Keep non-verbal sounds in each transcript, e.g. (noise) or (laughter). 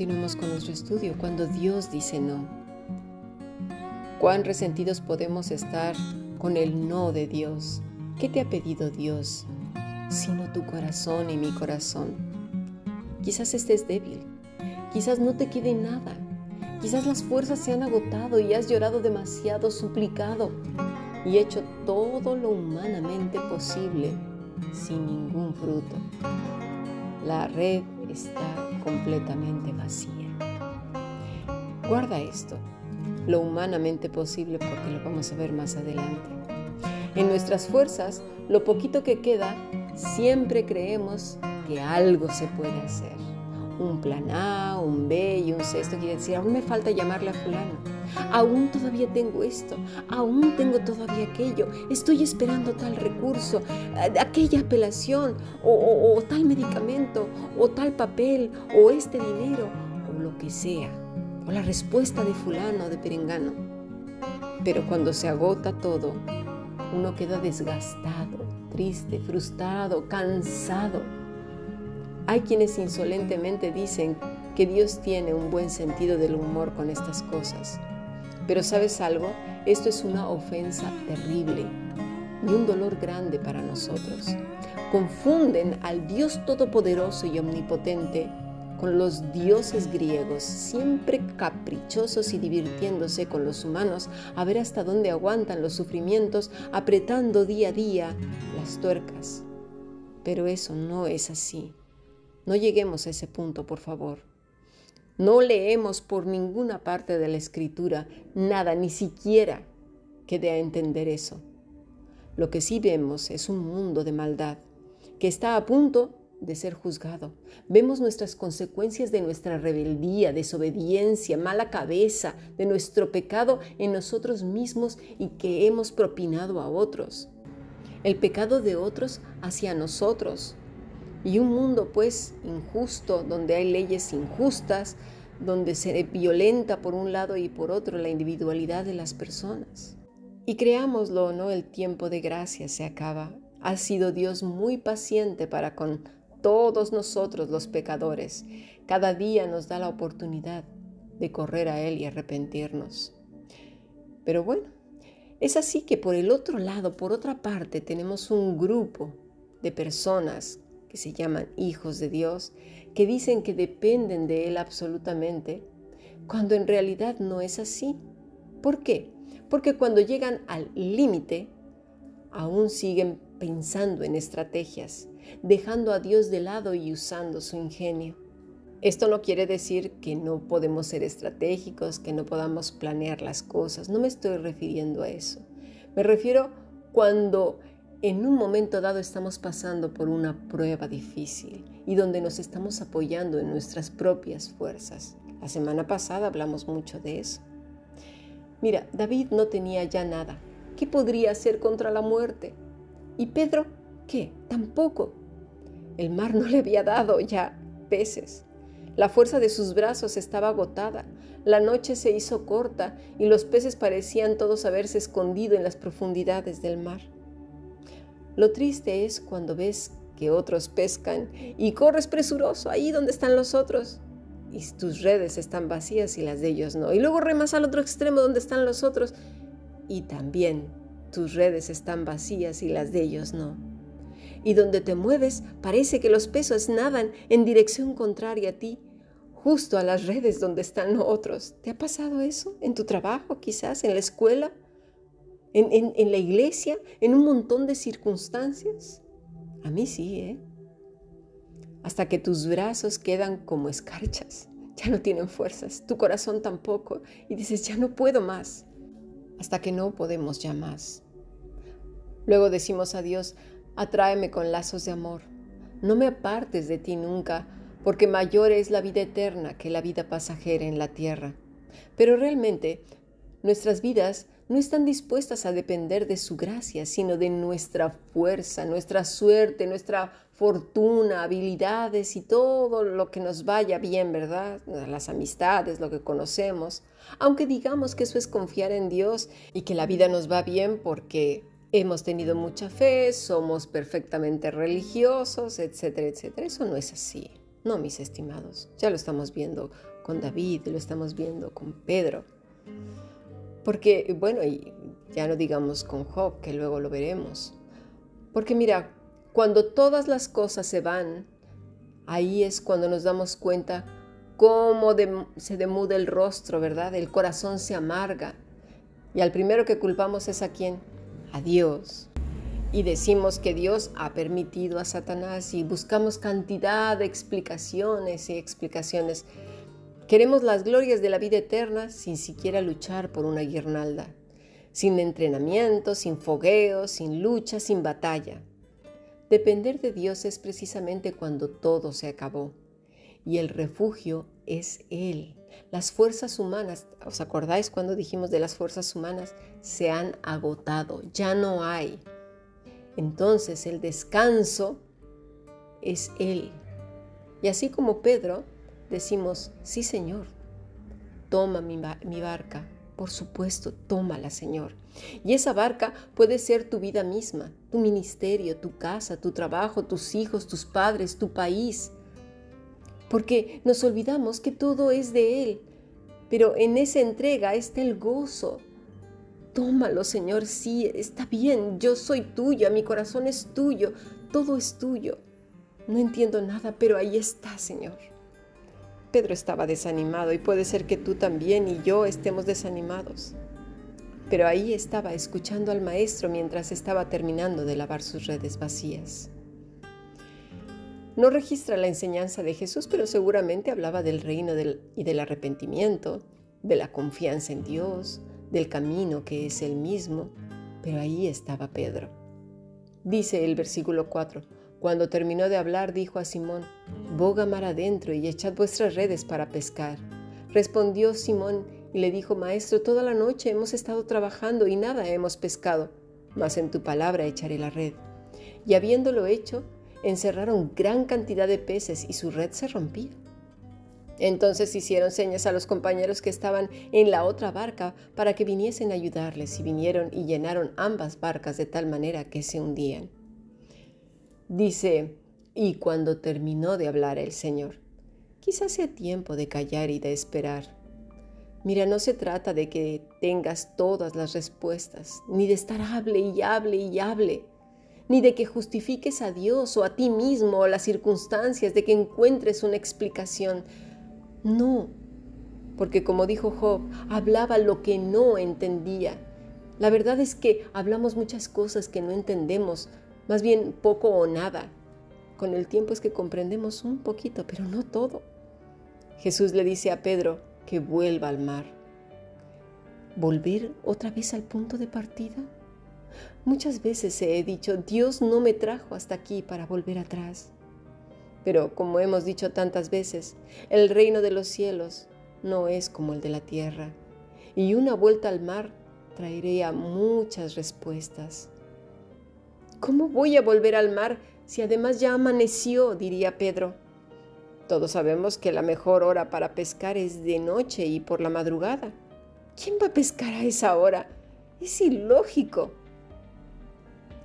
continuemos con nuestro estudio. Cuando Dios dice no, ¿cuán resentidos podemos estar con el no de Dios? ¿Qué te ha pedido Dios? Sino tu corazón y mi corazón. Quizás estés débil, quizás no te quede nada, quizás las fuerzas se han agotado y has llorado demasiado, suplicado y hecho todo lo humanamente posible sin ningún fruto. La red está completamente vacía. Guarda esto, lo humanamente posible porque lo vamos a ver más adelante. En nuestras fuerzas, lo poquito que queda, siempre creemos que algo se puede hacer. Un plan A, un B y un C. Esto quiere decir, aún me falta llamarle a fulano. Aún todavía tengo esto, aún tengo todavía aquello, estoy esperando tal recurso, eh, aquella apelación, o, o tal medicamento, o tal papel, o este dinero, o lo que sea, o la respuesta de fulano o de perengano. Pero cuando se agota todo, uno queda desgastado, triste, frustrado, cansado. Hay quienes insolentemente dicen que Dios tiene un buen sentido del humor con estas cosas. Pero sabes algo, esto es una ofensa terrible y un dolor grande para nosotros. Confunden al Dios todopoderoso y omnipotente con los dioses griegos, siempre caprichosos y divirtiéndose con los humanos a ver hasta dónde aguantan los sufrimientos, apretando día a día las tuercas. Pero eso no es así. No lleguemos a ese punto, por favor. No leemos por ninguna parte de la escritura nada, ni siquiera que dé a entender eso. Lo que sí vemos es un mundo de maldad que está a punto de ser juzgado. Vemos nuestras consecuencias de nuestra rebeldía, desobediencia, mala cabeza, de nuestro pecado en nosotros mismos y que hemos propinado a otros. El pecado de otros hacia nosotros, y un mundo pues injusto, donde hay leyes injustas, donde se violenta por un lado y por otro la individualidad de las personas. Y creámoslo o no, el tiempo de gracia se acaba. Ha sido Dios muy paciente para con todos nosotros los pecadores. Cada día nos da la oportunidad de correr a Él y arrepentirnos. Pero bueno, es así que por el otro lado, por otra parte, tenemos un grupo de personas que se llaman hijos de Dios, que dicen que dependen de Él absolutamente, cuando en realidad no es así. ¿Por qué? Porque cuando llegan al límite, aún siguen pensando en estrategias, dejando a Dios de lado y usando su ingenio. Esto no quiere decir que no podemos ser estratégicos, que no podamos planear las cosas. No me estoy refiriendo a eso. Me refiero cuando en un momento dado estamos pasando por una prueba difícil y donde nos estamos apoyando en nuestras propias fuerzas. La semana pasada hablamos mucho de eso. Mira, David no tenía ya nada. ¿Qué podría hacer contra la muerte? ¿Y Pedro? ¿Qué? Tampoco. El mar no le había dado ya peces. La fuerza de sus brazos estaba agotada. La noche se hizo corta y los peces parecían todos haberse escondido en las profundidades del mar. Lo triste es cuando ves que otros pescan y corres presuroso ahí donde están los otros y tus redes están vacías y las de ellos no. Y luego remas al otro extremo donde están los otros y también tus redes están vacías y las de ellos no. Y donde te mueves parece que los pesos nadan en dirección contraria a ti, justo a las redes donde están otros. ¿Te ha pasado eso en tu trabajo quizás, en la escuela? En, la iglesia, en un montón de circunstancias? A mí sí, ¿eh? Hasta que tus brazos quedan como escarchas, (laughs) ya no tienen fuerzas, tu corazón tampoco, y dices, ya no puedo más, hasta que no podemos ya más. Luego decimos a Dios, atráeme con lazos de amor, no me apartes de ti nunca, porque mayor es la vida eterna que la vida pasajera en la tierra. Pero realmente nuestras vidas no están dispuestas a depender de su gracia, sino de nuestra fuerza, nuestra suerte, nuestra fortuna, habilidades y todo lo que nos vaya bien, ¿verdad? Las amistades, lo que conocemos. Aunque digamos que eso es confiar en Dios y que la vida nos va bien porque hemos tenido mucha fe, somos perfectamente religiosos, etcétera, etcétera. Eso no es así. No, mis estimados, ya lo estamos viendo con David, lo estamos viendo con Pedro. Porque, bueno, ya no digamos con Job, que luego lo veremos. Porque mira, cuando todas las cosas se van, ahí es cuando nos damos cuenta cómo se demuda el rostro, ¿verdad? El corazón se amarga. Y al primero que culpamos es a quién? A Dios. Y decimos que Dios ha permitido a Satanás y buscamos cantidad de explicaciones y explicaciones. Queremos las glorias de la vida eterna sin siquiera luchar por una guirnalda sin entrenamiento, sin fogueo, sin lucha, sin batalla. Depender de Dios es precisamente cuando todo se acabó. Y el refugio es Él. Las fuerzas humanas, ¿os acordáis cuando dijimos de las fuerzas humanas? Se han agotado, ya no hay. Entonces el descanso es Él. Y así como Pedro, decimos, sí Señor, toma mi, barca, por supuesto, tómala, Señor. Y esa barca puede ser tu vida misma, tu ministerio, tu casa, tu trabajo, tus hijos, tus padres, tu país. Porque nos olvidamos que todo es de Él, pero en esa entrega está el gozo. Tómalo, Señor, sí, está bien, yo soy tuya, mi corazón es tuyo, todo es tuyo. No entiendo nada, pero ahí está, Señor. Pedro estaba desanimado y puede ser que tú también y yo estemos desanimados. Pero ahí estaba escuchando al maestro mientras estaba terminando de lavar sus redes vacías. No registra la enseñanza de Jesús, pero seguramente hablaba del reino y del arrepentimiento, de la confianza en Dios, del camino que es el mismo. Pero ahí estaba Pedro. Dice el versículo 4, cuando terminó de hablar, dijo a Simón, Boga mar adentro y echad vuestras redes para pescar. Respondió Simón y le dijo, Maestro, toda la noche hemos estado trabajando y nada hemos pescado, mas en tu palabra echaré la red. Y habiéndolo hecho, encerraron gran cantidad de peces y su red se rompía. Entonces hicieron señas a los compañeros que estaban en la otra barca para que viniesen a ayudarles y vinieron y llenaron ambas barcas de tal manera que se hundían. Dice, y cuando terminó de hablar el Señor, quizás sea tiempo de callar y de esperar. Mira, no se trata de que tengas todas las respuestas, ni de estar hable y hable y hable, ni de que justifiques a Dios o a ti mismo o las circunstancias, de que encuentres una explicación. No, porque como dijo Job, hablaba lo que no entendía. La verdad es que hablamos muchas cosas que no entendemos, más bien poco o nada. Con el tiempo es que comprendemos un poquito, pero no todo. Jesús le dice a Pedro que vuelva al mar. ¿Volver otra vez al punto de partida? Muchas veces he dicho, Dios no me trajo hasta aquí para volver atrás. Pero como hemos dicho tantas veces, el reino de los cielos no es como el de la tierra. Y una vuelta al mar traería muchas respuestas. ¿Cómo voy a volver al mar si además ya amaneció? diría Pedro. Todos sabemos que la mejor hora para pescar es de noche y por la madrugada. ¿Quién va a pescar a esa hora? Es ilógico.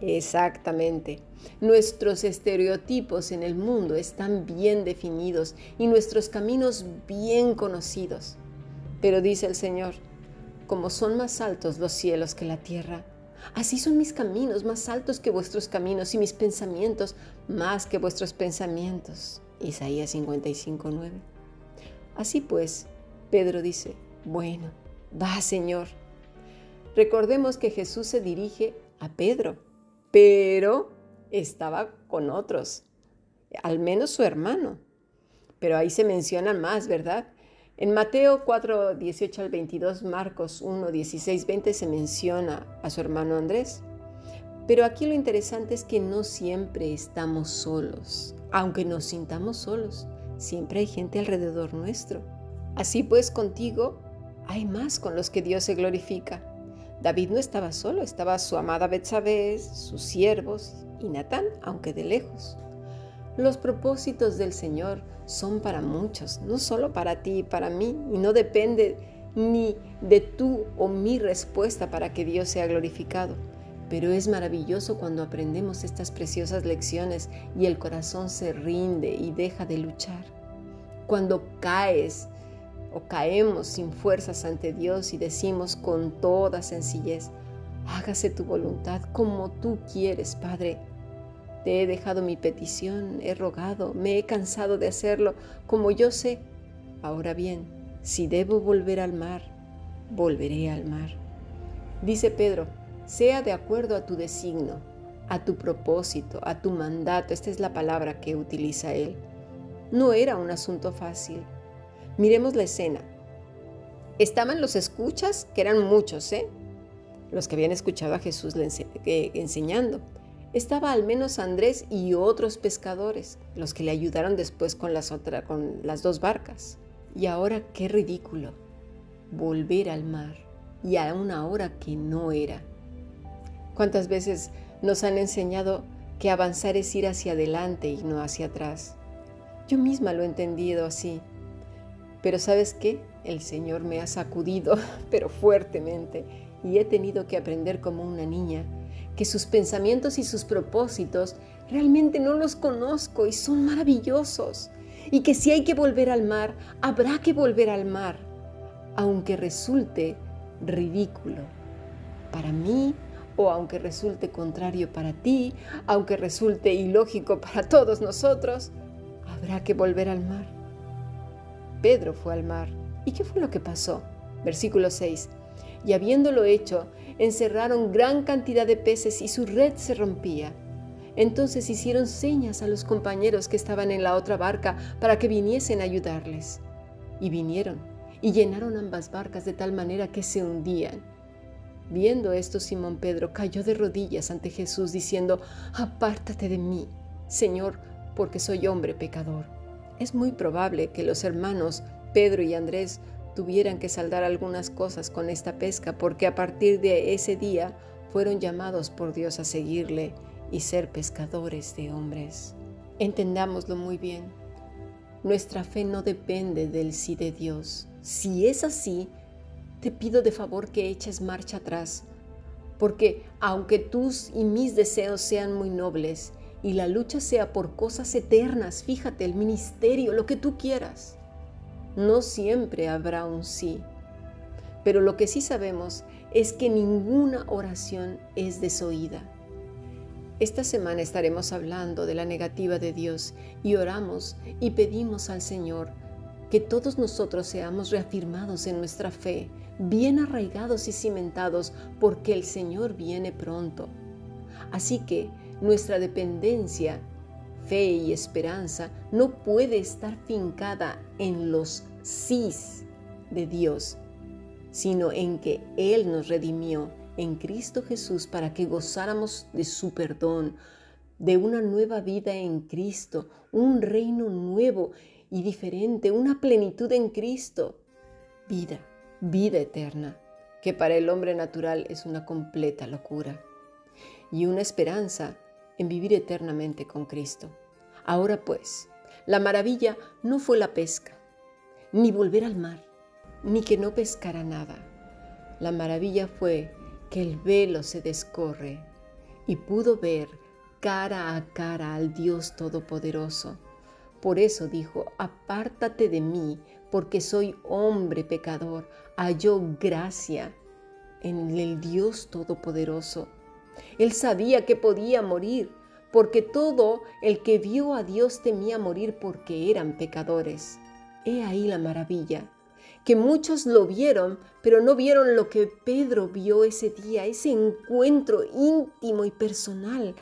Exactamente. Nuestros estereotipos en el mundo están bien definidos y nuestros caminos bien conocidos. Pero dice el Señor, como son más altos los cielos que la tierra, Así son mis caminos más altos que vuestros caminos y mis pensamientos más que vuestros pensamientos. Isaías 55, 9. Así pues, Pedro dice, bueno, va Señor. Recordemos que Jesús se dirige a Pedro, pero estaba con otros, al menos su hermano. Pero ahí se mencionan más, ¿verdad? En Mateo 4, 18 al 22, Marcos 1, 16, 20 se menciona a su hermano Andrés. Pero aquí lo interesante es que no siempre estamos solos. Aunque nos sintamos solos, siempre hay gente alrededor nuestro. Así pues, contigo hay más con los que Dios se glorifica. David no estaba solo, estaba su amada Betsabé, sus siervos y Natán, aunque de lejos. Los propósitos del Señor son para muchos, no solo para ti y para mí, y no depende ni de tú o mi respuesta para que Dios sea glorificado. Pero es maravilloso cuando aprendemos estas preciosas lecciones y el corazón se rinde y deja de luchar. Cuando caes o caemos sin fuerzas ante Dios y decimos con toda sencillez, hágase tu voluntad como tú quieres, Padre. Te he dejado mi petición, he rogado, me he cansado de hacerlo como yo sé. Ahora bien, si debo volver al mar, volveré al mar. Dice Pedro, sea de acuerdo a tu designo, a tu propósito, a tu mandato. Esta es la palabra que utiliza él. No era un asunto fácil. Miremos la escena. Estaban los escuchas, que eran muchos, ¿eh? los que habían escuchado a Jesús enseñando. Estaba al menos Andrés y otros pescadores, los que le ayudaron después con las, con las dos barcas. Y ahora qué ridículo, volver al mar y a una hora que no era. ¿Cuántas veces nos han enseñado que avanzar es ir hacia adelante y no hacia atrás? Yo misma lo he entendido así. Pero sabes qué? El Señor me ha sacudido, (laughs) pero fuertemente, y he tenido que aprender como una niña que sus pensamientos y sus propósitos realmente no los conozco y son maravillosos. Y que si hay que volver al mar, habrá que volver al mar, aunque resulte ridículo para mí o aunque resulte contrario para ti, aunque resulte ilógico para todos nosotros, habrá que volver al mar. Pedro fue al mar. ¿Y qué fue lo que pasó? Versículo 6. Y habiéndolo hecho, encerraron gran cantidad de peces y su red se rompía. Entonces hicieron señas a los compañeros que estaban en la otra barca para que viniesen a ayudarles. Y vinieron y llenaron ambas barcas de tal manera que se hundían. Viendo esto, Simón Pedro cayó de rodillas ante Jesús diciendo, Apártate de mí, Señor, porque soy hombre pecador. Es muy probable que los hermanos Pedro y Andrés tuvieran que saldar algunas cosas con esta pesca, porque a partir de ese día fueron llamados por Dios a seguirle y ser pescadores de hombres. Entendámoslo muy bien. Nuestra fe no depende del sí de Dios. Si es así, te pido de favor que eches marcha atrás, porque aunque tus y mis deseos sean muy nobles y la lucha sea por cosas eternas, fíjate, el ministerio, lo que tú quieras, no siempre habrá un sí. Pero lo que sí sabemos es que ninguna oración es desoída. Esta semana estaremos hablando de la negativa de Dios y oramos y pedimos al Señor que todos nosotros seamos reafirmados en nuestra fe, bien arraigados y cimentados, porque el Señor viene pronto. Así que nuestra dependencia, fe y esperanza no puede estar fincada en los sís de Dios, sino en que Él nos redimió en Cristo Jesús para que gozáramos de su perdón, de una nueva vida en Cristo, un reino nuevo y diferente, una plenitud en Cristo, vida, vida eterna, que para el hombre natural es una completa locura, y una esperanza en vivir eternamente con Cristo. Ahora pues, la maravilla no fue la pesca, ni volver al mar, ni que no pescara nada. La maravilla fue que el velo se descorre y pudo ver cara a cara al Dios Todopoderoso por eso dijo, apártate de mí, porque soy hombre pecador. Halló gracia en el Dios Todopoderoso. Él sabía que podía morir, porque todo el que vio a Dios temía morir porque eran pecadores. He ahí la maravilla, que muchos lo vieron, pero no vieron lo que Pedro vio ese día, ese encuentro íntimo y personal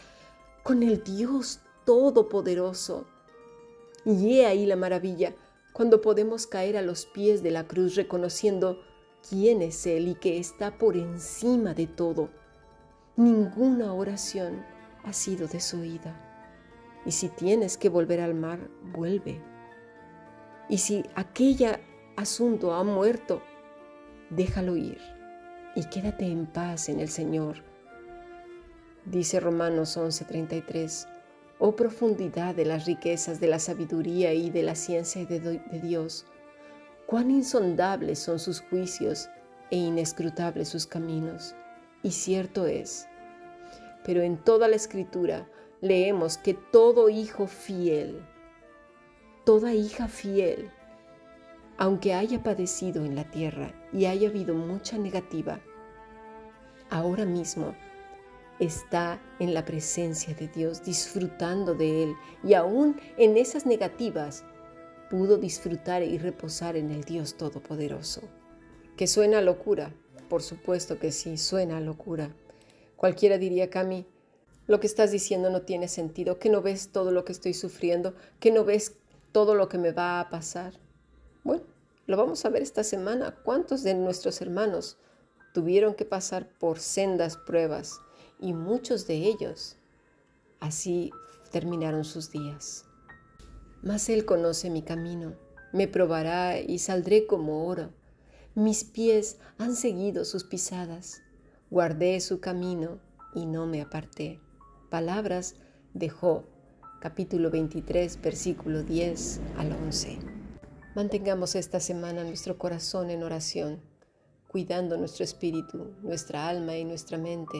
con el Dios Todopoderoso. Y he ahí la maravilla, cuando podemos caer a los pies de la cruz reconociendo quién es Él y que está por encima de todo. Ninguna oración ha sido desoída. Y si tienes que volver al mar, vuelve. Y si aquella asunto ha muerto, déjalo ir y quédate en paz en el Señor. Dice Romanos 11:33, oh profundidad de las riquezas de la sabiduría y de la ciencia de, de Dios, cuán insondables son sus juicios e inescrutables sus caminos. Y cierto es Pero en toda la escritura leemos que todo hijo fiel, toda hija fiel, aunque haya padecido en la tierra y haya habido mucha negativa, ahora mismo está en la presencia de Dios, disfrutando de Él. Y aún en esas negativas, pudo disfrutar y reposar en el Dios Todopoderoso. ¿Que suena locura? Por supuesto que sí, suena locura. Cualquiera diría, Cami, lo que estás diciendo no tiene sentido, que no ves todo lo que estoy sufriendo, que no ves todo lo que me va a pasar. Bueno, lo vamos a ver esta semana. ¿Cuántos de nuestros hermanos tuvieron que pasar por sendas pruebas? y muchos de ellos así terminaron sus días. Mas Él conoce mi camino, me probará y saldré como oro. Mis pies han seguido sus pisadas, guardé su camino y no me aparté. Palabras de Job, capítulo 23, versículo 10 al 11. Mantengamos esta semana nuestro corazón en oración, cuidando nuestro espíritu, nuestra alma y nuestra mente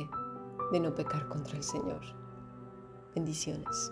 de no pecar contra el Señor. Bendiciones.